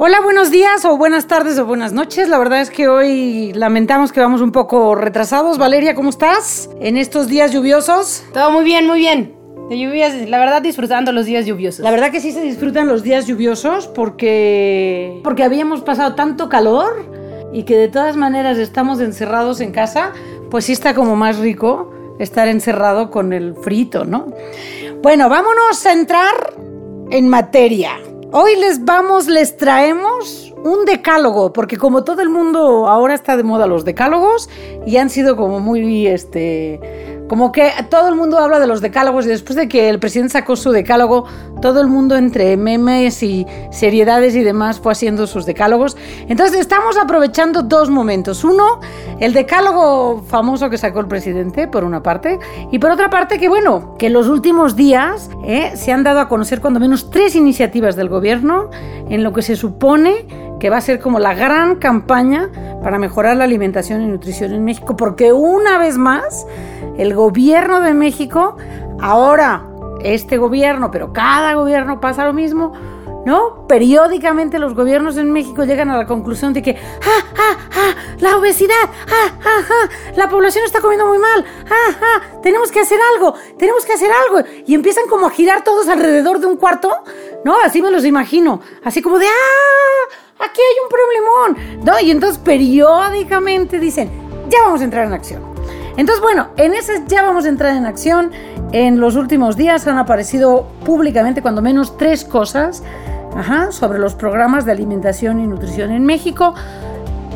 Hola, buenos días o buenas tardes o buenas noches. La verdad es que hoy lamentamos que vamos un poco retrasados. Valeria, ¿cómo estás? En estos días lluviosos. Todo muy bien, muy bien. De lluvias, la verdad disfrutando los días lluviosos. La verdad que sí se disfrutan los días lluviosos porque porque habíamos pasado tanto calor y que de todas maneras estamos encerrados en casa, pues sí está como más rico estar encerrado con el frito, ¿no? Bueno, vámonos a entrar en materia. Hoy les vamos, les traemos un decálogo, porque como todo el mundo ahora está de moda los decálogos y han sido como muy, este, como que todo el mundo habla de los decálogos y después de que el presidente sacó su decálogo, todo el mundo entre memes y seriedades y demás fue haciendo sus decálogos. Entonces estamos aprovechando dos momentos. Uno, el decálogo famoso que sacó el presidente, por una parte, y por otra parte que bueno, que en los últimos días eh, se han dado a conocer cuando menos tres iniciativas del gobierno en lo que se supone que va a ser como la gran campaña para mejorar la alimentación y nutrición en México, porque una vez más el gobierno de México, ahora este gobierno, pero cada gobierno pasa lo mismo, ¿no? Periódicamente los gobiernos en México llegan a la conclusión de que, ¡ah, ah, ah! La obesidad, ¡ah, ah, ah! La población está comiendo muy mal, ¡ah, ah! Tenemos que hacer algo, tenemos que hacer algo. Y empiezan como a girar todos alrededor de un cuarto, ¿no? Así me los imagino, así como de, ¡ah! Aquí hay un problemón, ¿no? Y entonces periódicamente dicen, ya vamos a entrar en acción. Entonces, bueno, en ese ya vamos a entrar en acción. En los últimos días han aparecido públicamente cuando menos tres cosas sobre los programas de alimentación y nutrición en México,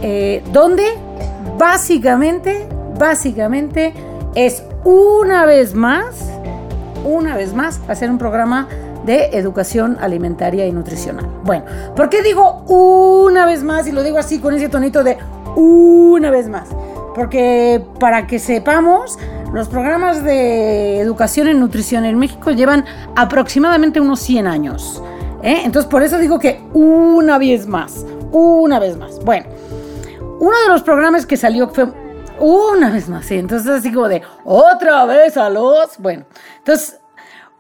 eh, donde básicamente, básicamente es una vez más, una vez más, hacer un programa de educación alimentaria y nutricional. Bueno, ¿por qué digo una vez más y lo digo así con ese tonito de una vez más? Porque para que sepamos, los programas de educación en nutrición en México llevan aproximadamente unos 100 años. ¿eh? Entonces, por eso digo que una vez más, una vez más. Bueno, uno de los programas que salió fue una vez más, sí. Entonces, así como de otra vez a los. Bueno, entonces,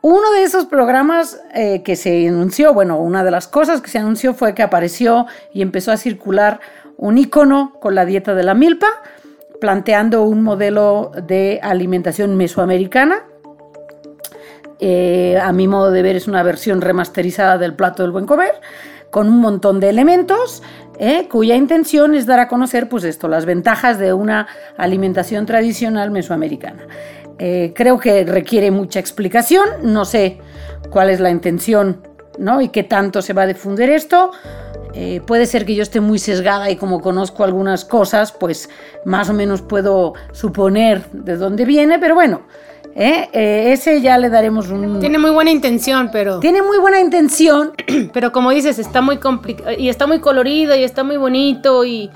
uno de esos programas eh, que se anunció, bueno, una de las cosas que se anunció fue que apareció y empezó a circular un icono con la dieta de la milpa planteando un modelo de alimentación mesoamericana. Eh, a mi modo de ver es una versión remasterizada del plato del buen comer, con un montón de elementos, eh, cuya intención es dar a conocer pues esto, las ventajas de una alimentación tradicional mesoamericana. Eh, creo que requiere mucha explicación, no sé cuál es la intención ¿no? y qué tanto se va a difundir esto. Eh, puede ser que yo esté muy sesgada y como conozco algunas cosas, pues más o menos puedo suponer de dónde viene, pero bueno, ¿eh? Eh, ese ya le daremos un... Tiene muy buena intención, pero... Tiene muy buena intención. Pero como dices, está muy complicado y está muy colorido y está muy bonito y,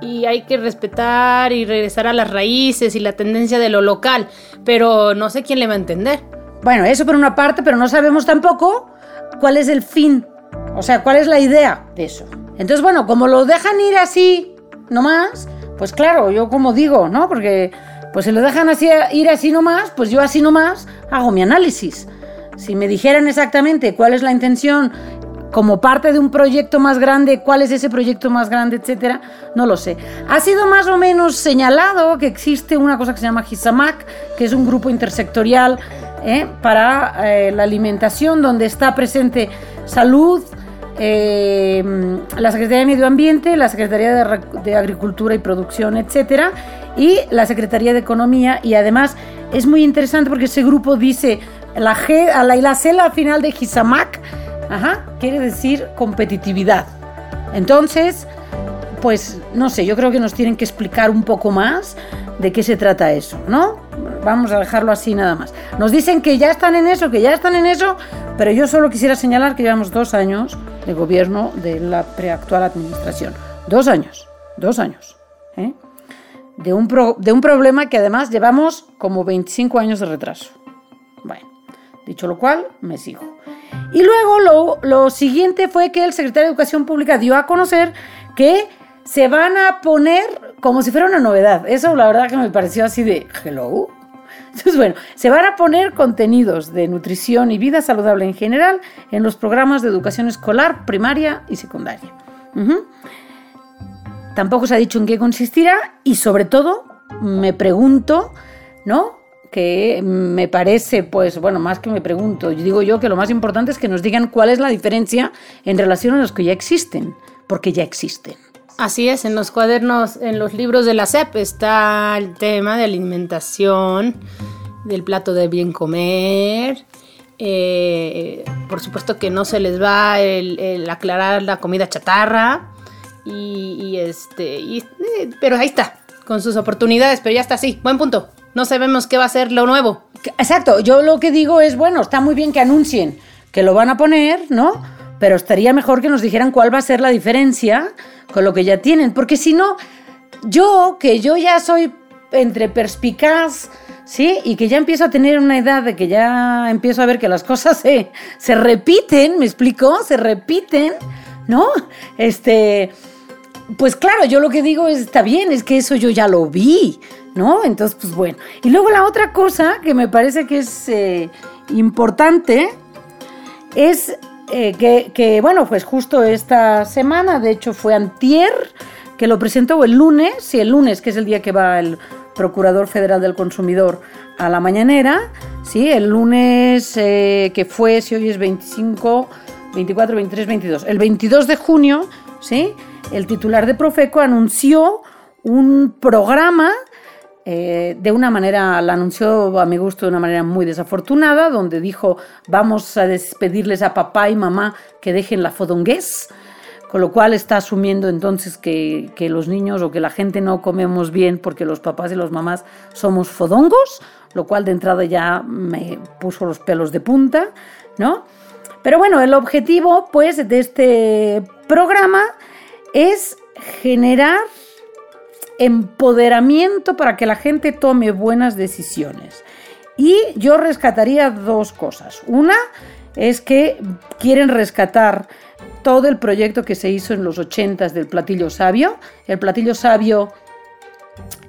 y hay que respetar y regresar a las raíces y la tendencia de lo local, pero no sé quién le va a entender. Bueno, eso por una parte, pero no sabemos tampoco cuál es el fin o sea, ¿cuál es la idea de eso? Entonces, bueno, como lo dejan ir así nomás, pues claro, yo como digo, ¿no? Porque pues si lo dejan así, ir así nomás, pues yo así nomás hago mi análisis. Si me dijeran exactamente cuál es la intención como parte de un proyecto más grande, cuál es ese proyecto más grande, etcétera, no lo sé. Ha sido más o menos señalado que existe una cosa que se llama GISAMAC, que es un grupo intersectorial ¿eh? para eh, la alimentación, donde está presente salud, eh, la Secretaría de Medio Ambiente, la Secretaría de, Agricultura y Producción, etcétera, y la Secretaría de Economía. Y además es muy interesante porque ese grupo dice la G, la, y la C la final de Gisamac, ajá, quiere decir competitividad. Entonces, pues no sé, yo creo que nos tienen que explicar un poco más de qué se trata eso, ¿no? Vamos a dejarlo así nada más. Nos dicen que ya están en eso, que ya están en eso, pero yo solo quisiera señalar que llevamos dos años de gobierno de la preactual administración. Dos años, dos años. ¿eh? De, un de un problema que además llevamos como 25 años de retraso. Bueno, dicho lo cual, me sigo. Y luego lo, lo siguiente fue que el secretario de Educación Pública dio a conocer que se van a poner como si fuera una novedad. Eso la verdad que me pareció así de hello. Entonces, bueno, se van a poner contenidos de nutrición y vida saludable en general en los programas de educación escolar, primaria y secundaria. Tampoco se ha dicho en qué consistirá y sobre todo me pregunto, ¿no? Que me parece, pues bueno, más que me pregunto, yo digo yo que lo más importante es que nos digan cuál es la diferencia en relación a los que ya existen, porque ya existen. Así es, en los cuadernos, en los libros de la SEP está el tema de alimentación, del plato de bien comer. Eh, por supuesto que no se les va el aclarar la comida chatarra y, este, eh, pero ahí está, con sus oportunidades, pero ya está así, buen punto. No sabemos qué va a ser lo nuevo. Exacto, yo lo que digo es, bueno, está muy bien que anuncien que lo van a poner, ¿no? Pero estaría mejor que nos dijeran cuál va a ser la diferencia con lo que ya tienen, porque si no, yo, que yo ya soy entre perspicaz, ¿sí? Y que ya empiezo a tener una edad de que ya empiezo a ver que las cosas se, se repiten, ¿me explico? Se repiten, ¿no? Este, pues claro, yo lo que digo es, está bien, es que eso yo ya lo vi, ¿no? Entonces, pues bueno. Y luego la otra cosa que me parece que es eh, importante es eh, que, bueno, pues justo esta semana, de hecho fue antier, que lo presentó el lunes, sí, el lunes, que es el día que va el Procurador Federal del Consumidor a la mañanera, sí, el lunes eh, que fue, si hoy es 25, 24, 23, 22, el 22 de junio, sí, el titular de Profeco anunció un programa eh, de una manera, la anunció a mi gusto de una manera muy desafortunada, donde dijo vamos a despedirles a papá y mamá que dejen la fodongués, con lo cual está asumiendo entonces que, que, los niños o que la gente no comemos bien porque los papás y los mamás somos fodongos, lo cual de entrada ya me puso los pelos de punta, ¿no? Pero bueno, el objetivo pues de este programa es generar empoderamiento para que la gente tome buenas decisiones. Y yo rescataría dos cosas. Una es que quieren rescatar todo el proyecto que se hizo en los 80 del platillo sabio. El platillo sabio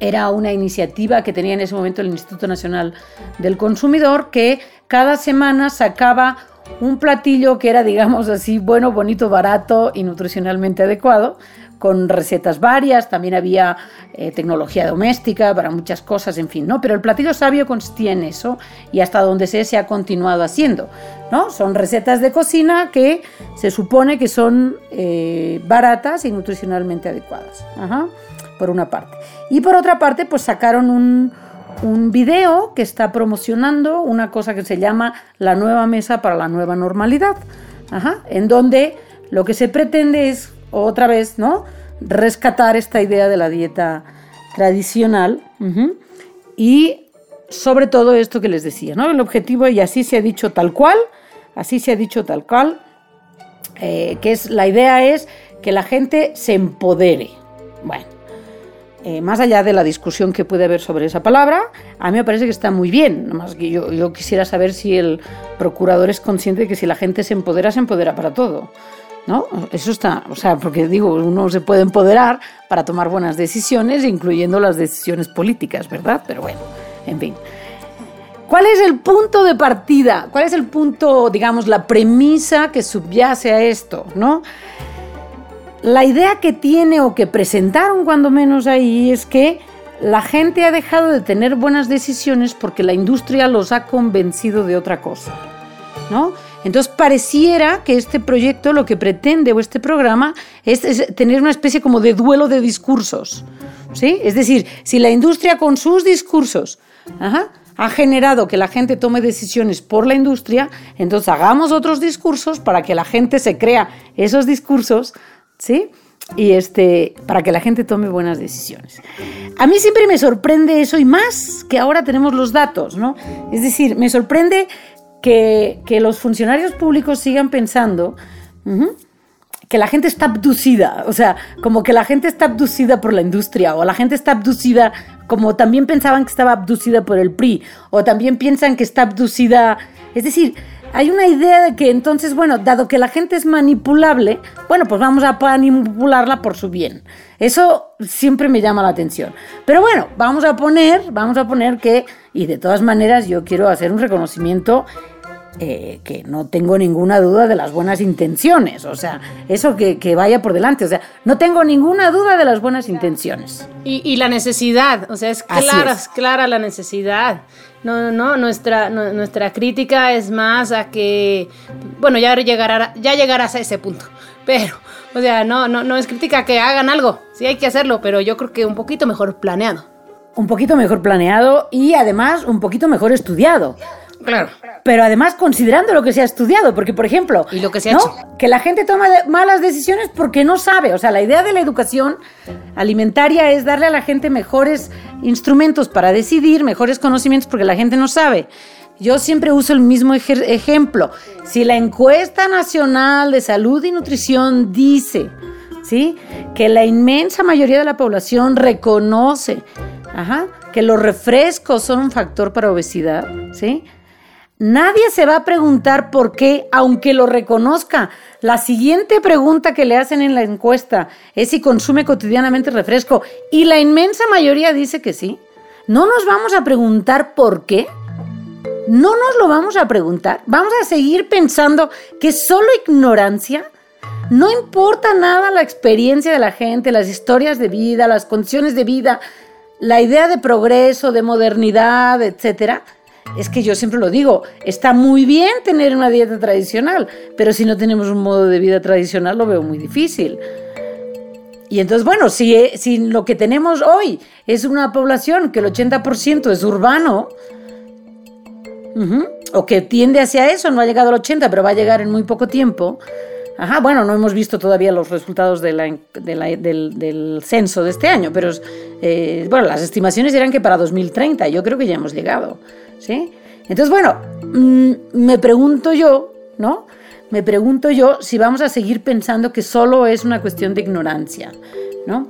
era una iniciativa que tenía en ese momento el Instituto Nacional del Consumidor que cada semana sacaba un platillo que era, digamos así, bueno, bonito, barato y nutricionalmente adecuado, con recetas varias, también había eh, tecnología doméstica para muchas cosas, en fin, ¿no? Pero el platillo sabio consistía en eso y hasta donde sé se ha continuado haciendo, ¿no? Son recetas de cocina que se supone que son eh, baratas y nutricionalmente adecuadas, por una parte. Y por otra parte, pues sacaron un, un video que está promocionando una cosa que se llama la nueva mesa para la nueva normalidad, en donde lo que se pretende es otra vez, ¿no? Rescatar esta idea de la dieta tradicional y sobre todo esto que les decía, ¿no? El objetivo, y así se ha dicho tal cual, así se ha dicho tal cual, eh, que es la idea es que la gente se empodere. Bueno, eh, más allá de la discusión que puede haber sobre esa palabra, a mí me parece que está muy bien. Más que yo, yo quisiera saber si el procurador es consciente de que si la gente se empodera, se empodera para todo. ¿No? Eso está, o sea, porque digo, uno se puede empoderar para tomar buenas decisiones, incluyendo las decisiones políticas, ¿verdad? Pero bueno, en fin. ¿Cuál es el punto de partida? ¿Cuál es el punto, digamos, la premisa que subyace a esto, ¿no? La idea que tiene o que presentaron cuando menos ahí es que la gente ha dejado de tener buenas decisiones porque la industria los ha convencido de otra cosa, ¿no? Entonces pareciera que este proyecto lo que pretende o este programa es, tener una especie como de duelo de discursos, ¿sí? Es decir, si la industria con sus discursos ha generado que la gente tome decisiones por la industria, entonces hagamos otros discursos para que la gente se crea esos discursos ¿sí? Y este, para que la gente tome buenas decisiones. A mí siempre me sorprende eso y más que ahora tenemos los datos, ¿no? Es decir, me sorprende que, los funcionarios públicos sigan pensando que la gente está abducida, o sea, como que la gente está abducida por la industria, o la gente está abducida, como también pensaban que estaba abducida por el PRI, o también piensan que está abducida, es decir, hay una idea de que entonces, bueno, dado que la gente es manipulable, bueno, pues vamos a manipularla por su bien. Eso siempre me llama la atención. Pero bueno, vamos a poner, vamos a poner que, y de todas maneras yo quiero hacer un reconocimiento eh, que no tengo ninguna duda de las buenas intenciones, o sea, eso que, vaya por delante, o sea, no tengo ninguna duda de las buenas intenciones. Y, la necesidad, o sea, es clara, es. clara la necesidad. No, no, no, nuestra, nuestra crítica es más a que, bueno, ya llegará, ya llegarás a ese punto, pero, o sea, no, no, no es crítica que hagan algo, sí hay que hacerlo, pero yo creo que un poquito mejor planeado. Un poquito mejor planeado y además un poquito mejor estudiado. Claro. Pero además considerando lo que se ha estudiado, porque por ejemplo, y lo que se ha hecho? que la gente toma malas decisiones porque no sabe, o sea, la idea de la educación alimentaria es darle a la gente mejores instrumentos para decidir, mejores conocimientos porque la gente no sabe. Yo siempre uso el mismo ejemplo. Si la encuesta nacional de salud y nutrición dice, ¿sí? que la inmensa mayoría de la población reconoce, que los refrescos son un factor para obesidad, ¿sí? Nadie se va a preguntar por qué, aunque lo reconozca. La siguiente pregunta que le hacen en la encuesta es si consume cotidianamente refresco y la inmensa mayoría dice que sí. ¿No nos vamos a preguntar por qué? ¿No nos lo vamos a preguntar? ¿Vamos a seguir pensando que solo ignorancia? No importa nada la experiencia de la gente, las historias de vida, las condiciones de vida, la idea de progreso, de modernidad, etcétera es que yo siempre lo digo, está muy bien tener una dieta tradicional, pero si no tenemos un modo de vida tradicional lo veo muy difícil. Y entonces, bueno, si, eh, si lo que tenemos hoy es una población que el 80% es urbano, o que tiende hacia eso, no ha llegado al 80, pero va a llegar en muy poco tiempo. Ajá, bueno, no hemos visto todavía los resultados del, censo de este año, pero eh, bueno, las estimaciones eran que para 2030, yo creo que ya hemos llegado. ¿sí? Entonces, bueno, mm, me pregunto yo, ¿no? Me pregunto yo si vamos a seguir pensando que solo es una cuestión de ignorancia, ¿no?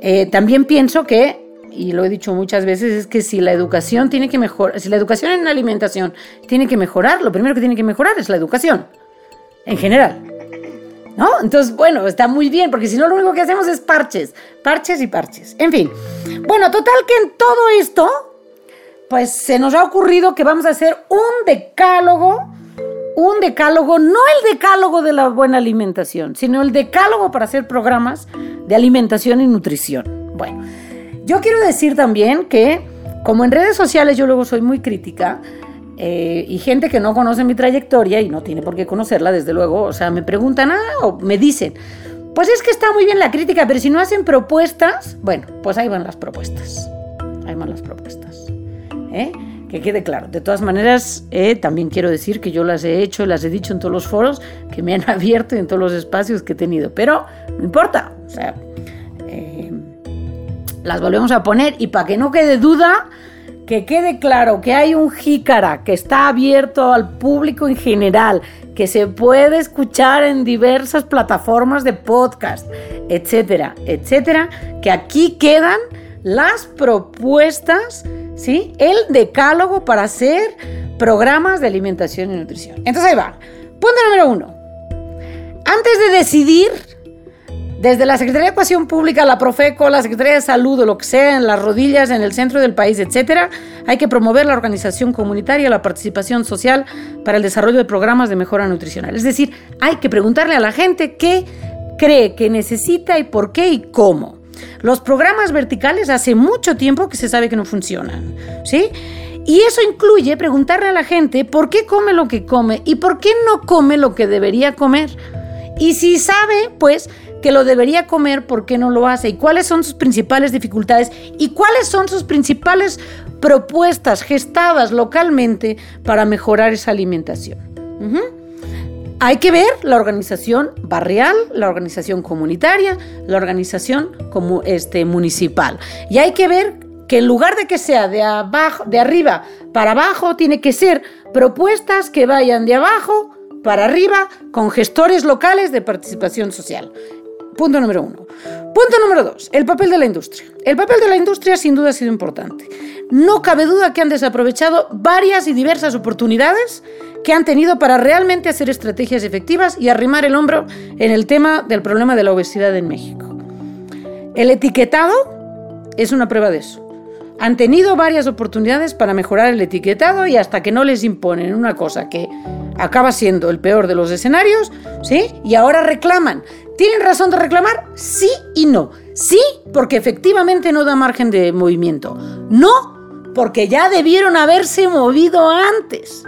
Eh, también pienso que, y lo he dicho muchas veces, es que si la educación tiene que mejorar, si la educación en alimentación tiene que mejorar, lo primero que tiene que mejorar es la educación, en general. ¿No? Entonces, bueno, está muy bien, porque si no lo único que hacemos es parches, parches y parches. En fin. Bueno, total que en todo esto, pues se nos ha ocurrido que vamos a hacer un decálogo, un decálogo, no el decálogo de la buena alimentación, sino el decálogo para hacer programas de alimentación y nutrición. Bueno, yo quiero decir también que como en redes sociales yo luego soy muy crítica, eh, y gente que no conoce mi trayectoria y no tiene por qué conocerla, desde luego, o sea, me preguntan ah, o me dicen, pues es que está muy bien la crítica, pero si no hacen propuestas, bueno, pues ahí van las propuestas. Ahí van las propuestas. ¿eh? que quede claro. De todas maneras, eh, también quiero decir que yo las he hecho, las he dicho en todos los foros que me han abierto y en todos los espacios que he tenido, pero no importa, o sea, eh, las volvemos a poner y para que no quede duda, que quede claro que hay un jícara que está abierto al público en general, que se puede escuchar en diversas plataformas de podcast, etcétera, etcétera, que aquí quedan las propuestas ¿sí? El decálogo para hacer programas de alimentación y nutrición. Entonces ahí va. Punto número uno. Antes de decidir, desde la Secretaría de Ecuación Pública, la Profeco, la Secretaría de Salud o lo que sea, en las rodillas, en el centro del país, etcétera, hay que promover la organización comunitaria, la participación social para el desarrollo de programas de mejora nutricional. Es decir, hay que preguntarle a la gente qué cree que necesita y por qué y cómo. Los programas verticales hace mucho tiempo que se sabe que no funcionan, ¿sí? Y eso incluye preguntarle a la gente por qué come lo que come y por qué no come lo que debería comer. Y si sabe, pues, que lo debería comer, ¿por qué no lo hace? ¿Y cuáles son sus principales dificultades? ¿Y cuáles son sus principales propuestas gestadas localmente para mejorar esa alimentación? Hay que ver la organización barrial, la organización comunitaria, la organización como este, municipal. Y hay que ver que en lugar de que sea de abajo, de arriba para abajo, tiene que ser propuestas que vayan de abajo para arriba con gestores locales de participación social. Punto número uno. Punto número dos, el papel de la industria. El papel de la industria sin duda ha sido importante. No cabe duda que han desaprovechado varias y diversas oportunidades que han tenido para realmente hacer estrategias efectivas y arrimar el hombro en el tema del problema de la obesidad en México. El etiquetado es una prueba de eso. Han tenido varias oportunidades para mejorar el etiquetado y hasta que no les imponen una cosa que acaba siendo el peor de los escenarios, ¿sí? Y ahora reclaman. ¿Tienen razón de reclamar? Sí y no. Sí, porque efectivamente no da margen de movimiento. No, porque ya debieron haberse movido antes.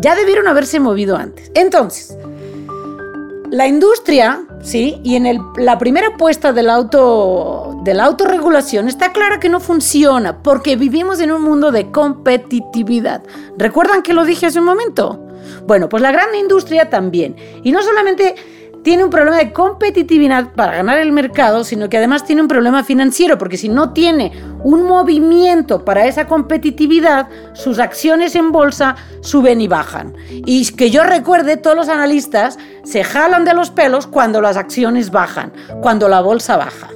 Ya debieron haberse movido antes. Entonces, la industria, ¿sí? Y en la primera apuesta del auto, de la autorregulación está clara que no funciona porque vivimos en un mundo de competitividad. ¿Recuerdan que lo dije hace un momento? Bueno, pues la gran industria también. Y no solamente tiene un problema de competitividad para ganar el mercado, sino que además tiene un problema financiero, porque si no tiene un movimiento para esa competitividad, sus acciones en bolsa suben y bajan. Y que yo recuerde, todos los analistas se jalan de los pelos cuando las acciones bajan, cuando la bolsa baja.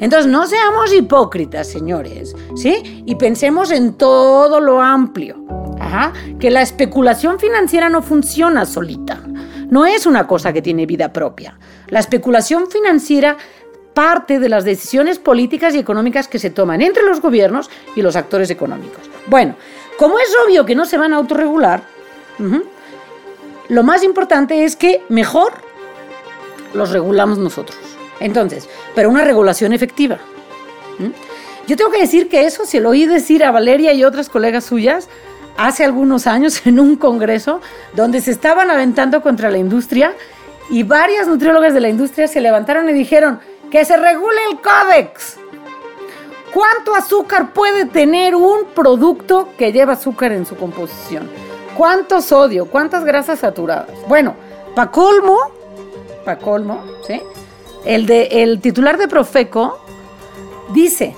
Entonces, no seamos hipócritas, señores, ¿sí? Y pensemos en todo lo amplio. que la especulación financiera no funciona solita no es una cosa que tiene vida propia. La especulación financiera parte de las decisiones políticas y económicas que se toman entre los gobiernos y los actores económicos. Bueno, como es obvio que no se van a autorregular, lo más importante es que mejor los regulamos nosotros. Entonces, pero una regulación efectiva. Yo tengo que decir que eso se lo oí decir a Valeria y otras colegas suyas hace algunos años en un congreso donde se estaban aventando contra la industria y varias nutriólogas de la industria se levantaron y dijeron que se regule el códex. ¿Cuánto azúcar puede tener un producto que lleva azúcar en su composición? ¿Cuánto sodio? ¿Cuántas grasas saturadas? Bueno, para colmo, para colmo, ¿sí? El, de, el titular de Profeco dice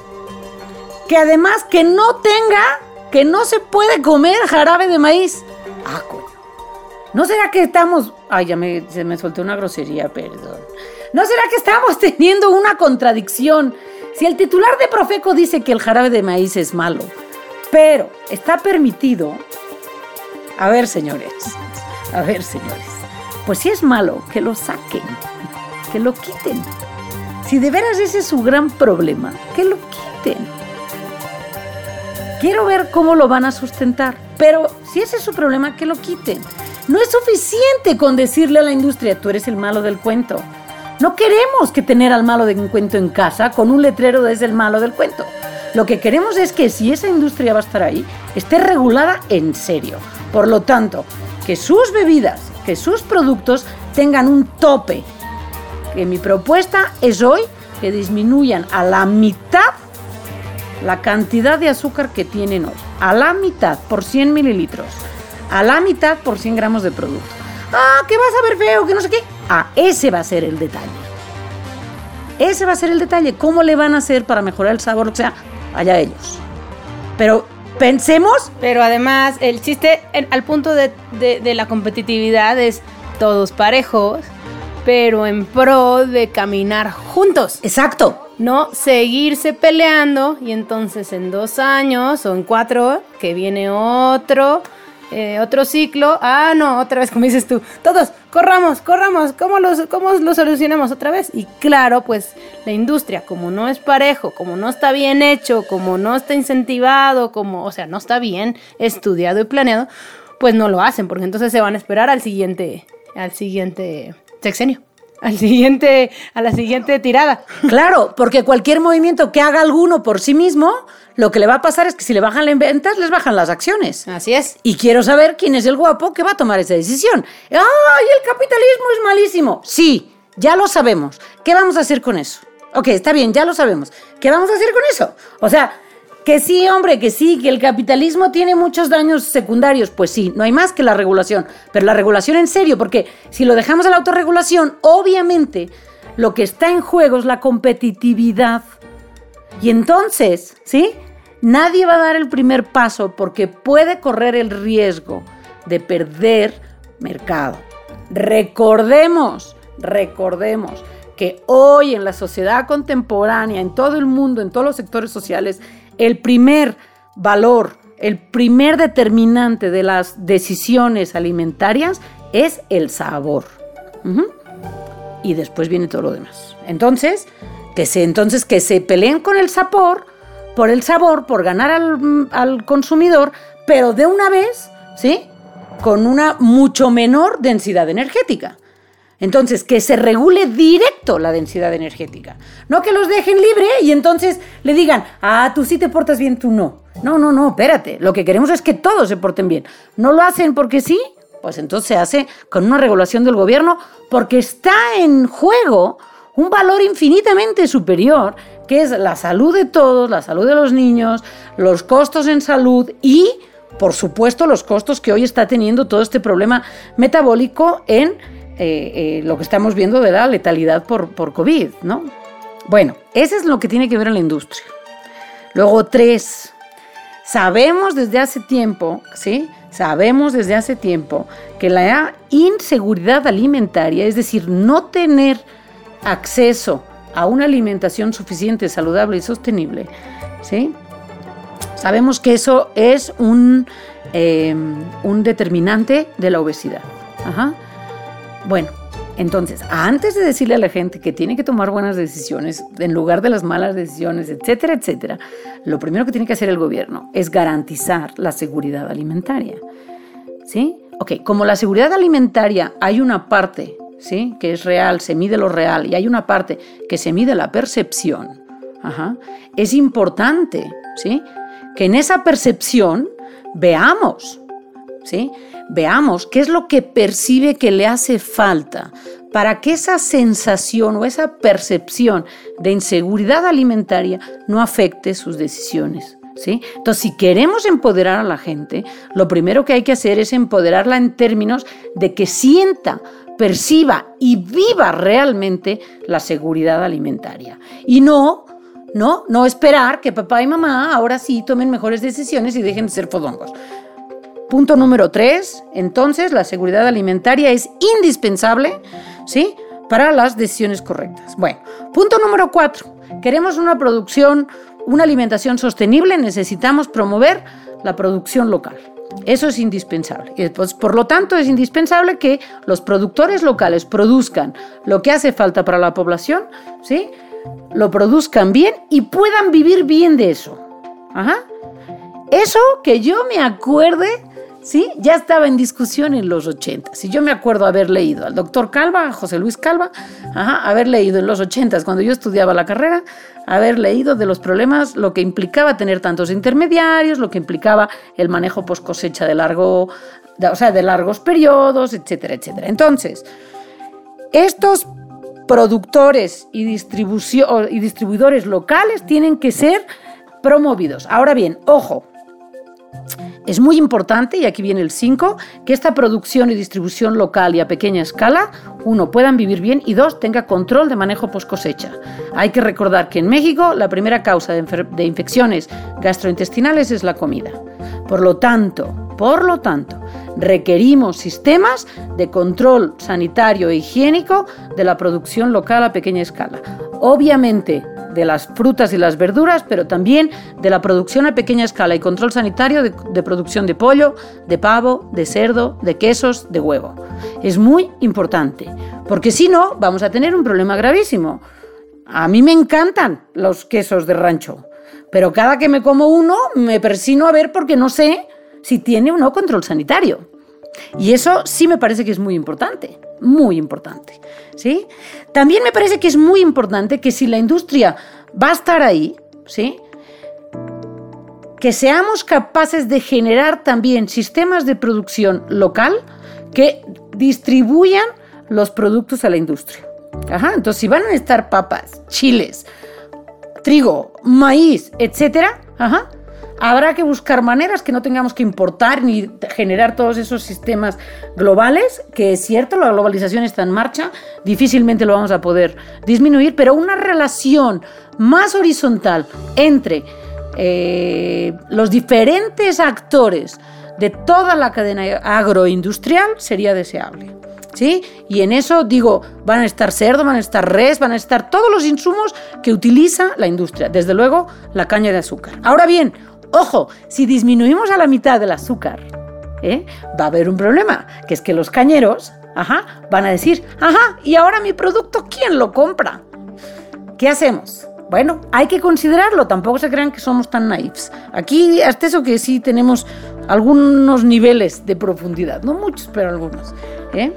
que además que no tenga que no se puede comer jarabe de maíz. Ah, coño. ¿No será que estamos... Ay, ya me, se me soltó una grosería, perdón. ¿No será que estamos teniendo una contradicción? Si el titular de Profeco dice que el jarabe de maíz es malo, pero está permitido... A ver, señores. A ver, señores. Pues si es malo, que lo saquen. Que lo quiten. Si de veras ese es su gran problema, que lo quiten. Quiero ver cómo lo van a sustentar. Pero si ese es su problema, que lo quiten. No es suficiente con decirle a la industria, tú eres el malo del cuento. No queremos que tener al malo de un cuento en casa con un letrero desde el malo del cuento. Lo que queremos es que si esa industria va a estar ahí, esté regulada en serio. Por lo tanto, que sus bebidas, que sus productos tengan un tope. Que mi propuesta es hoy que disminuyan a la mitad la cantidad de azúcar que tienen hoy, a la mitad por 100 mililitros, a la mitad por 100 gramos de producto. Ah, que vas a ver feo, que no sé qué. Ah, ese va a ser el detalle. Ese va a ser el detalle. ¿Cómo le van a hacer para mejorar el sabor? O sea, allá ellos. Pero pensemos. Pero además, el chiste al punto de, de la competitividad es todos parejos, pero en pro de caminar juntos. Exacto. No seguirse peleando y entonces en dos años o en cuatro que viene otro eh, otro ciclo. Ah no otra vez como dices tú todos corramos corramos cómo los cómo lo solucionamos otra vez y claro pues la industria como no es parejo como no está bien hecho como no está incentivado como o sea no está bien estudiado y planeado pues no lo hacen porque entonces se van a esperar al siguiente al siguiente sexenio al siguiente, a la siguiente tirada. Claro, porque cualquier movimiento que haga alguno por sí mismo, lo que le va a pasar es que si le bajan las ventas, les bajan las acciones. Así es. Y quiero saber quién es el guapo que va a tomar esa decisión. ¡Ay, el capitalismo es malísimo! Sí, ya lo sabemos. ¿Qué vamos a hacer con eso? Ok, está bien, ya lo sabemos. ¿Qué vamos a hacer con eso? O sea, que sí, hombre, que sí, que el capitalismo tiene muchos daños secundarios. Pues sí, no hay más que la regulación. Pero la regulación en serio, porque si lo dejamos a la autorregulación, obviamente lo que está en juego es la competitividad. Y entonces, ¿sí? Nadie va a dar el primer paso porque puede correr el riesgo de perder mercado. Recordemos, recordemos que hoy en la sociedad contemporánea, en todo el mundo, en todos los sectores sociales, el primer valor el primer determinante de las decisiones alimentarias es el sabor. Y después viene todo lo demás. Entonces, que se, entonces, que se peleen con el sabor, por el sabor, por ganar al, al consumidor, pero de una vez, ¿sí? Con una mucho menor densidad energética. Entonces, que se regule directo la densidad energética. No que los dejen libre y entonces le digan, ah, tú sí te portas bien, tú no. No, no, no, espérate. Lo que queremos es que todos se porten bien. ¿No lo hacen porque sí? Pues entonces se hace con una regulación del gobierno porque está en juego un valor infinitamente superior, que es la salud de todos, la salud de los niños, los costos en salud y, por supuesto, los costos que hoy está teniendo todo este problema metabólico en eh, eh, lo que estamos viendo de la letalidad por, por COVID, ¿no? Bueno, eso es lo que tiene que ver en la industria. Luego, tres, sabemos desde hace tiempo, ¿sí? Sabemos desde hace tiempo que la inseguridad alimentaria, es decir, no tener acceso a una alimentación suficiente, saludable y sostenible, ¿sí? Sabemos que eso es un, eh, un determinante de la obesidad. Ajá. Bueno, entonces, antes de decirle a la gente que tiene que tomar buenas decisiones en lugar de las malas decisiones, etcétera, etcétera, lo primero que tiene que hacer el gobierno es garantizar la seguridad alimentaria. ¿Sí? Ok, como la seguridad alimentaria hay una parte, ¿sí? Que es real, se mide lo real, y hay una parte que se mide la percepción, es importante, ¿sí? Que en esa percepción veamos, ¿sí? Veamos qué es lo que percibe que le hace falta para que esa sensación o esa percepción de inseguridad alimentaria no afecte sus decisiones. ¿Sí? Entonces, si queremos empoderar a la gente, lo primero que hay que hacer es empoderarla en términos de que sienta, perciba y viva realmente la seguridad alimentaria. Y no, no, no esperar que papá y mamá ahora sí tomen mejores decisiones y dejen de ser fodongos. Punto número tres, entonces la seguridad alimentaria es indispensable, ¿sí? Para las decisiones correctas. Bueno, punto número cuatro, queremos una producción, una alimentación sostenible, necesitamos promover la producción local. Eso es indispensable. Pues, por lo tanto, es indispensable que los productores locales produzcan lo que hace falta para la población, ¿sí? Lo produzcan bien y puedan vivir bien de eso. Ajá. Eso que yo me acuerde ¿sí? Ya estaba en discusión en los 80. Si yo me acuerdo haber leído al doctor Calva, José Luis Calva, haber leído en los 80, cuando yo estudiaba la carrera, haber leído de los problemas, lo que implicaba tener tantos intermediarios, lo que implicaba el manejo post cosecha de largo, o sea, de largos periodos, etcétera, etcétera. Entonces, estos productores y, y distribuidores locales tienen que ser promovidos. Ahora bien, ojo, es muy importante, y aquí viene el 5, que esta producción y distribución local y a pequeña escala, uno, puedan vivir bien y dos, tenga control de manejo post cosecha. Hay que recordar que en México la primera causa de, de infecciones gastrointestinales es la comida. Por lo tanto, por lo tanto, requerimos sistemas de control sanitario e higiénico de la producción local a pequeña escala. Obviamente, de las frutas y las verduras, pero también de la producción a pequeña escala y control sanitario de, producción de pollo, de pavo, de cerdo, de quesos, de huevo. Es muy importante, porque si no, vamos a tener un problema gravísimo. A mí me encantan los quesos de rancho, pero cada que me como uno me persino a ver porque no sé si tiene o no control sanitario. Y eso sí me parece que es muy importante, muy importante. ¿sí? También me parece que es muy importante que si la industria va a estar ahí, ¿sí? que seamos capaces de generar también sistemas de producción local que distribuyan los productos a la industria. Ajá, entonces si van a estar papas, chiles, trigo, maíz, etcétera, ajá, Habrá que buscar maneras que no tengamos que importar ni generar todos esos sistemas globales, que es cierto, la globalización está en marcha, difícilmente lo vamos a poder disminuir, pero una relación más horizontal entre eh, los diferentes actores de toda la cadena agroindustrial sería deseable. ¿Sí? Y en eso digo, van a estar cerdo, van a estar res, van a estar todos los insumos que utiliza la industria, desde luego la caña de azúcar. Ahora bien, Ojo, si disminuimos a la mitad del azúcar, ¿eh? va a haber un problema, que es que los cañeros ajá, van a decir, ajá, ¿y ahora mi producto quién lo compra? ¿Qué hacemos? Bueno, hay que considerarlo, tampoco se crean que somos tan naifs. Aquí, hasta eso que sí tenemos algunos niveles de profundidad, no muchos, pero algunos. ¿eh?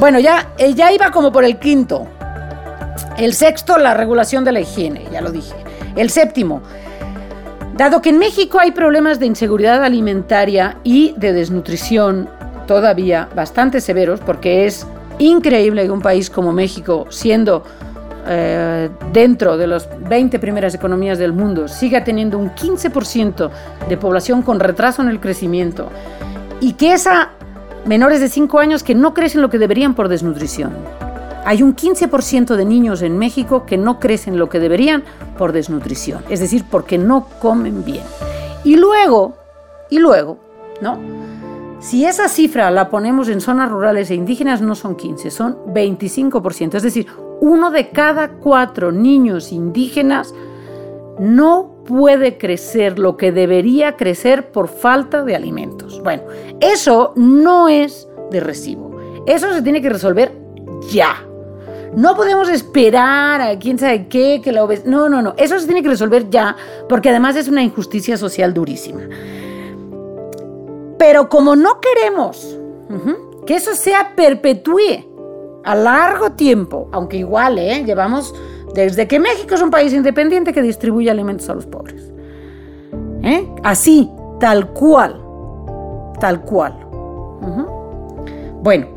Bueno, ya, eh, ya iba como por el quinto. El sexto, la regulación de la higiene, ya lo dije. El séptimo, dado que en México hay problemas de inseguridad alimentaria y de desnutrición todavía bastante severos, porque es increíble que un país como México, siendo eh, dentro de las 20 primeras economías del mundo, siga teniendo un 15% de población con retraso en el crecimiento y que esa menores de 5 años que no crecen lo que deberían por desnutrición. Hay un 15% de niños en México que no crecen lo que deberían por desnutrición, es decir, porque no comen bien. Y luego, y luego, ¿no? Si esa cifra la ponemos en zonas rurales e indígenas, no son 15, son 25%. Es decir, uno de cada cuatro niños indígenas no puede crecer lo que debería crecer por falta de alimentos. Bueno, eso no es de recibo. Eso se tiene que resolver ya. No podemos esperar a quién sabe qué, que la obesidad. No, no, no. Eso se tiene que resolver ya, porque además es una injusticia social durísima. Pero como no queremos que eso sea perpetúe a largo tiempo, aunque igual, ¿eh? llevamos desde que México es un país independiente que distribuye alimentos a los pobres. ¿Eh? Así, tal cual, tal cual. Bueno,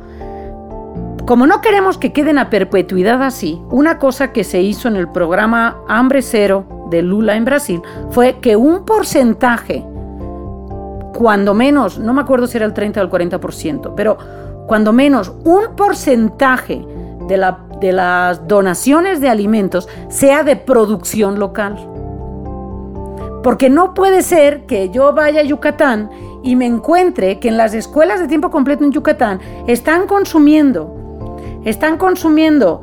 como no queremos que queden a perpetuidad así, una cosa que se hizo en el programa Hambre Cero de Lula en Brasil fue que un porcentaje cuando menos, no me acuerdo si era el 30 o el 40%, pero cuando menos un porcentaje de, de las donaciones de alimentos sea de producción local. Porque no puede ser que yo vaya a Yucatán y me encuentre que en las escuelas de tiempo completo en Yucatán están consumiendo, están consumiendo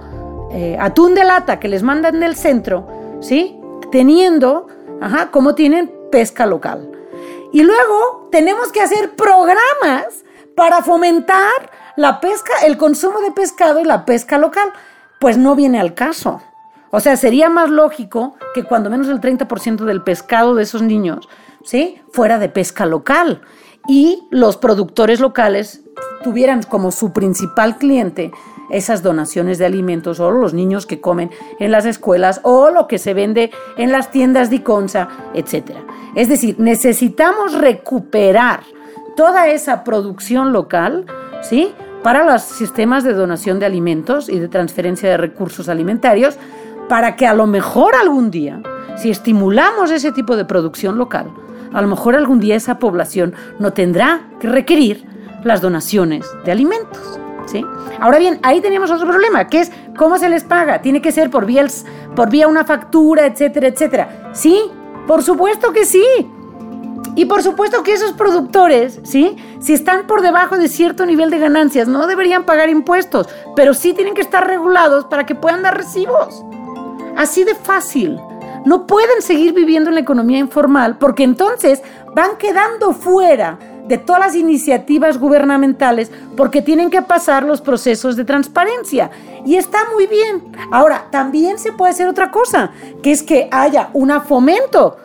eh, atún de lata que les mandan del centro, ¿sí? Teniendo, ajá, como tienen pesca local. Y luego tenemos que hacer programas para fomentar la pesca, el consumo de pescado y la pesca local. Pues no viene al caso. O sea, sería más lógico que cuando menos el 30% del pescado de esos niños, ¿sí? fuera de pesca local y los productores locales tuvieran como su principal cliente esas donaciones de alimentos o los niños que comen en las escuelas o lo que se vende en las tiendas de Iconza, etc. Es decir, necesitamos recuperar toda esa producción local, ¿sí? Para los sistemas de donación de alimentos y de transferencia de recursos alimentarios, para que a lo mejor algún día, si estimulamos ese tipo de producción local, a lo mejor algún día esa población no tendrá que requerir las donaciones de alimentos. Ahora bien, ahí tenemos otro problema, que es cómo se les paga. Tiene que ser por vía, por vía una factura, etcétera, etcétera. Sí, por supuesto que sí. Y por supuesto que esos productores, ¿sí? Si están por debajo de cierto nivel de ganancias, no deberían pagar impuestos, pero sí tienen que estar regulados para que puedan dar recibos. Así de fácil. No pueden seguir viviendo en la economía informal porque entonces van quedando fuera de todas las iniciativas gubernamentales porque tienen que pasar los procesos de transparencia. Y está muy bien. Ahora, también se puede hacer otra cosa, que es que haya un fomento,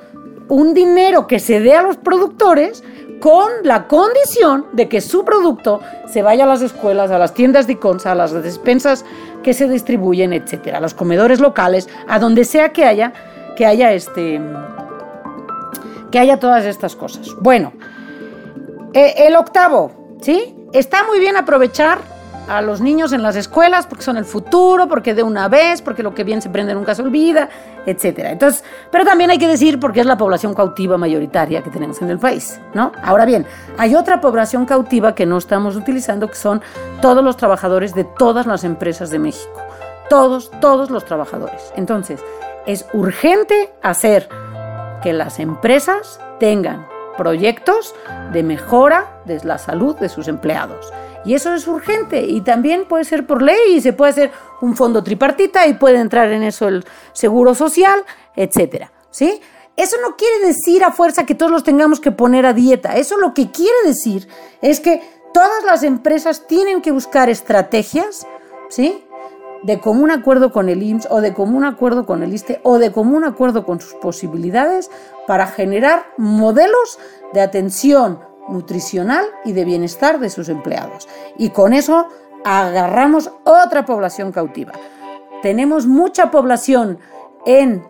un dinero que se dé a los productores con la condición de que su producto se vaya a las escuelas, a las tiendas de Iconza, a las despensas que se distribuyen, etcétera, a los comedores locales, a donde sea que haya, que haya este que haya todas estas cosas. Bueno, el octavo, ¿sí? Está muy bien aprovechar a los niños en las escuelas porque son el futuro, porque de una vez, porque lo que bien se prende nunca se olvida, etcétera. Entonces, pero también hay que decir porque es la población cautiva mayoritaria que tenemos en el país, ¿no? Ahora bien, hay otra población cautiva que no estamos utilizando que son todos los trabajadores de todas las empresas de México. Todos, todos los trabajadores. Entonces, es urgente hacer que las empresas tengan proyectos de mejora de la salud de sus empleados. Y eso es urgente y también puede ser por ley y se puede hacer un fondo tripartita y puede entrar en eso el seguro social, etcétera, ¿sí? Eso no quiere decir a fuerza que todos los tengamos que poner a dieta. Eso lo que quiere decir es que todas las empresas tienen que buscar estrategias, ¿sí? De común acuerdo con el IMSS o de común acuerdo con el ISTE o de común acuerdo con sus posibilidades para generar modelos de atención nutricional y de bienestar de sus empleados. Y con eso agarramos otra población cautiva. Tenemos mucha población en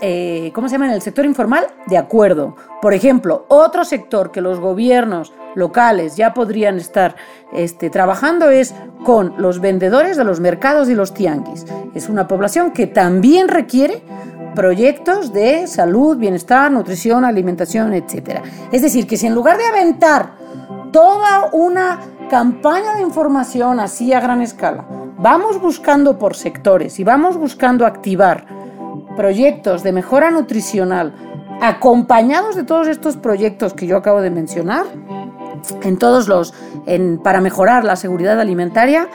eh, ¿cómo se llama? En el sector informal, de acuerdo. Por ejemplo, otro sector que los gobiernos locales ya podrían estar este, trabajando es con los vendedores de los mercados y los tianguis. Es una población que también requiere proyectos de salud, bienestar, nutrición, alimentación, etc. Es decir, que si en lugar de aventar toda una campaña de información así a gran escala, vamos buscando por sectores y vamos buscando activar proyectos de mejora nutricional acompañados de todos estos proyectos que yo acabo de mencionar, en todos los, para mejorar la seguridad alimentaria,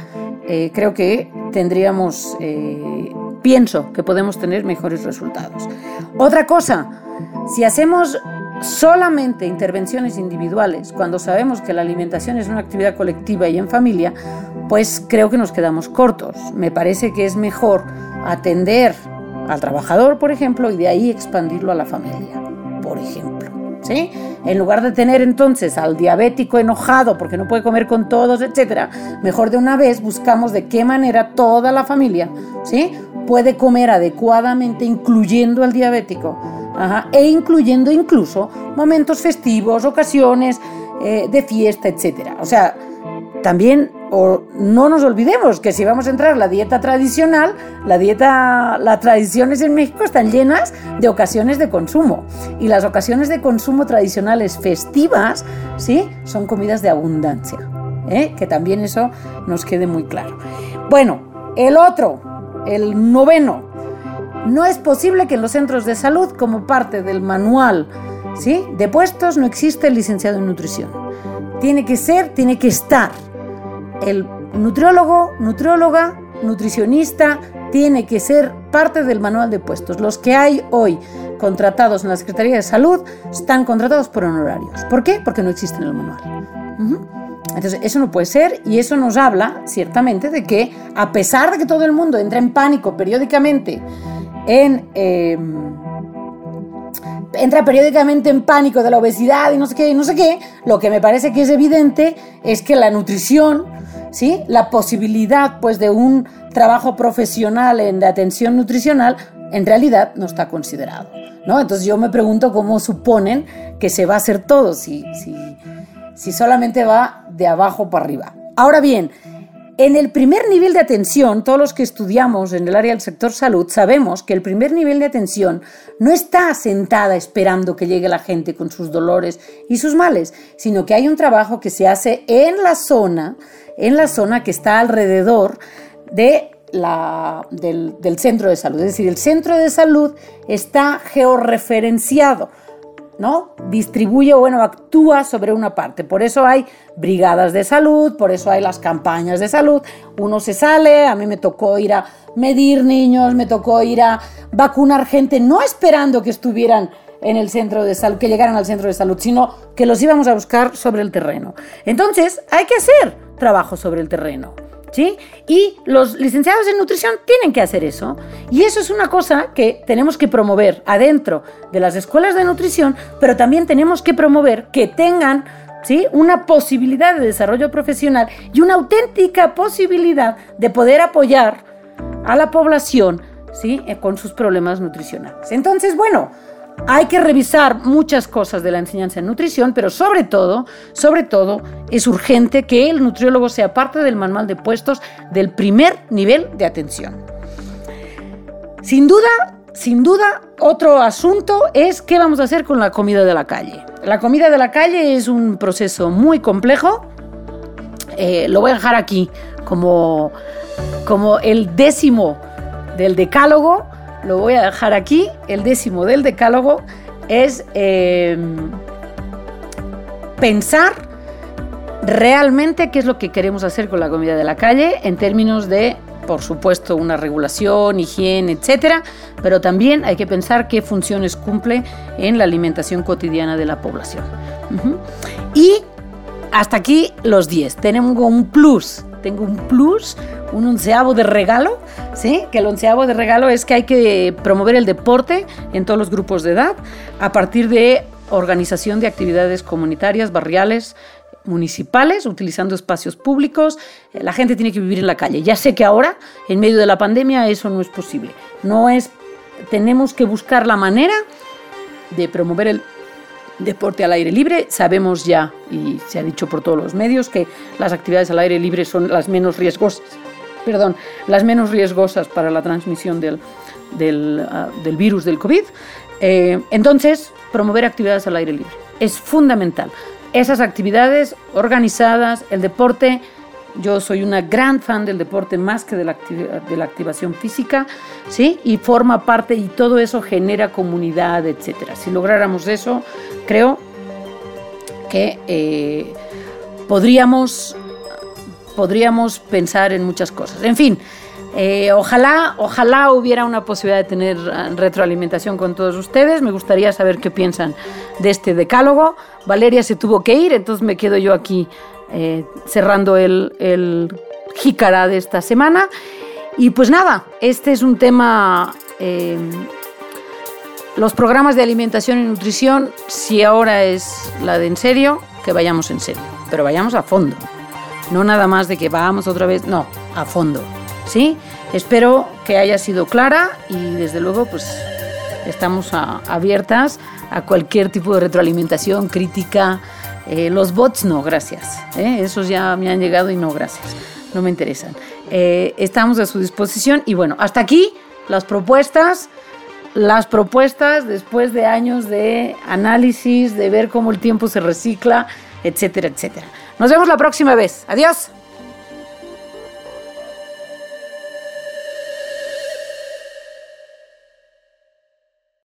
eh, creo que tendríamos, eh, pienso que podemos tener mejores resultados. Otra cosa, si hacemos solamente intervenciones individuales, cuando sabemos que la alimentación es una actividad colectiva y en familia, pues creo que nos quedamos cortos. Me parece que es mejor atender al trabajador, por ejemplo, y de ahí expandirlo a la familia, por ejemplo. ¿Sí? En lugar de tener entonces al diabético enojado porque no puede comer con todos, etcétera, mejor de una vez buscamos de qué manera toda la familia, ¿sí? Puede comer adecuadamente incluyendo al diabético e incluyendo incluso momentos festivos, ocasiones eh, de fiesta, etcétera. O sea, también o no nos olvidemos que si vamos a entrar a la dieta tradicional, la dieta, las tradiciones en México están llenas de ocasiones de consumo. Y las ocasiones de consumo tradicionales festivas, ¿sí? Son comidas de abundancia. ¿eh? Que también eso nos quede muy claro. Bueno, el otro, el noveno. No es posible que en los centros de salud, como parte del manual ¿sí? de puestos, no existe el licenciado en nutrición. Tiene que ser, tiene que estar el nutriólogo, nutrióloga, nutricionista tiene que ser parte del manual de puestos. Los que hay hoy contratados en la Secretaría de Salud están contratados por honorarios. ¿Por qué? Porque no existe en el manual. Entonces, eso no puede ser y eso nos habla ciertamente de que a pesar de que todo el mundo entra en pánico periódicamente en... Em, entra periódicamente en pánico de la obesidad y no sé qué, y no sé qué, lo que me parece que es evidente es que la nutrición ¿sí? La posibilidad pues de un trabajo profesional en de atención nutricional en realidad no está considerado, ¿no? Entonces yo me pregunto cómo suponen que se va a hacer todo si, si, si solamente va de abajo para arriba. Ahora bien, en el primer nivel de atención, todos los que estudiamos en el área del sector salud sabemos que el primer nivel de atención no está sentada esperando que llegue la gente con sus dolores y sus males, sino que hay un trabajo que se hace en la zona, en la zona que está alrededor de la, del, del centro de salud. Es decir, el centro de salud está georreferenciado ¿no? Distribuye, bueno, actúa sobre una parte. Por eso hay brigadas de salud, por eso hay las campañas de salud. Uno se sale, a mí me tocó ir a medir niños, me tocó ir a vacunar gente, no esperando que estuvieran en el centro de salud, que llegaran al centro de salud, sino que los íbamos a buscar sobre el terreno. Entonces, hay que hacer trabajo sobre el terreno. Y los licenciados en nutrición tienen que hacer eso. Y eso es una cosa que tenemos que promover adentro de las escuelas de nutrición, pero también tenemos que promover que tengan ¿sí? una posibilidad de desarrollo profesional y una auténtica posibilidad de poder apoyar a la población ¿sí? Con sus problemas nutricionales. Entonces, bueno, hay que revisar muchas cosas de la enseñanza en nutrición, pero sobre todo, sobre todo, es urgente que el nutriólogo sea parte del manual de puestos del primer nivel de atención. Sin duda, sin duda, otro asunto es qué vamos a hacer con la comida de la calle. La comida de la calle es un proceso muy complejo. Eh, lo voy a dejar aquí como, como el décimo del decálogo lo voy a dejar aquí. El décimo del decálogo es eh, pensar realmente qué es lo que queremos hacer con la comida de la calle en términos de por supuesto, una regulación, higiene, etcétera, pero también hay que pensar qué funciones cumple en la alimentación cotidiana de la población. Y hasta aquí los 10. Tenemos un plus. Tengo un plus, un onceavo de regalo, ¿sí? Que el onceavo de regalo es que hay que promover el deporte en todos los grupos de edad a partir de organización de actividades comunitarias, barriales, municipales, utilizando espacios públicos. La gente tiene que vivir en la calle. Ya sé que ahora, en medio de la pandemia, eso no es posible. No es, tenemos que buscar la manera de promover el deporte al aire libre. Sabemos ya, y se ha dicho por todos los medios, que las actividades al aire libre son las menos riesgosas, perdón, las menos riesgosas para la transmisión del, del, ah, virus del COVID. Eh, entonces, promover actividades al aire libre es fundamental esas actividades organizadas, el deporte. Yo soy una gran fan del deporte más que de la, de la activación física, ¿sí? Y forma parte y todo eso genera comunidad, etcétera. Si lográramos eso, creo que eh, podríamos, podríamos pensar en muchas cosas. En fin, eh, ojalá, ojalá hubiera una posibilidad de tener ah, retroalimentación con todos ustedes. Me gustaría saber qué piensan de este decálogo. Valeria se tuvo que ir, entonces me quedo yo aquí eh, cerrando el, el jícara de esta semana. Y pues nada, este es un tema... Eh, los programas de alimentación y nutrición, si ahora es la de en serio, que vayamos en serio, pero vayamos a fondo. No nada más de que vamos otra vez, no, a fondo. ¿sí? Espero que haya sido clara y desde luego pues estamos abiertas a cualquier tipo de retroalimentación, crítica. Eh, los bots no, gracias. ¿eh? Esos ya me han llegado y no, gracias. No me interesan. Eh, estamos a su disposición y bueno, hasta aquí las propuestas. Las propuestas después de años de análisis, de ver cómo el tiempo se recicla, etcétera, etcétera. Nos vemos la próxima vez. Adiós.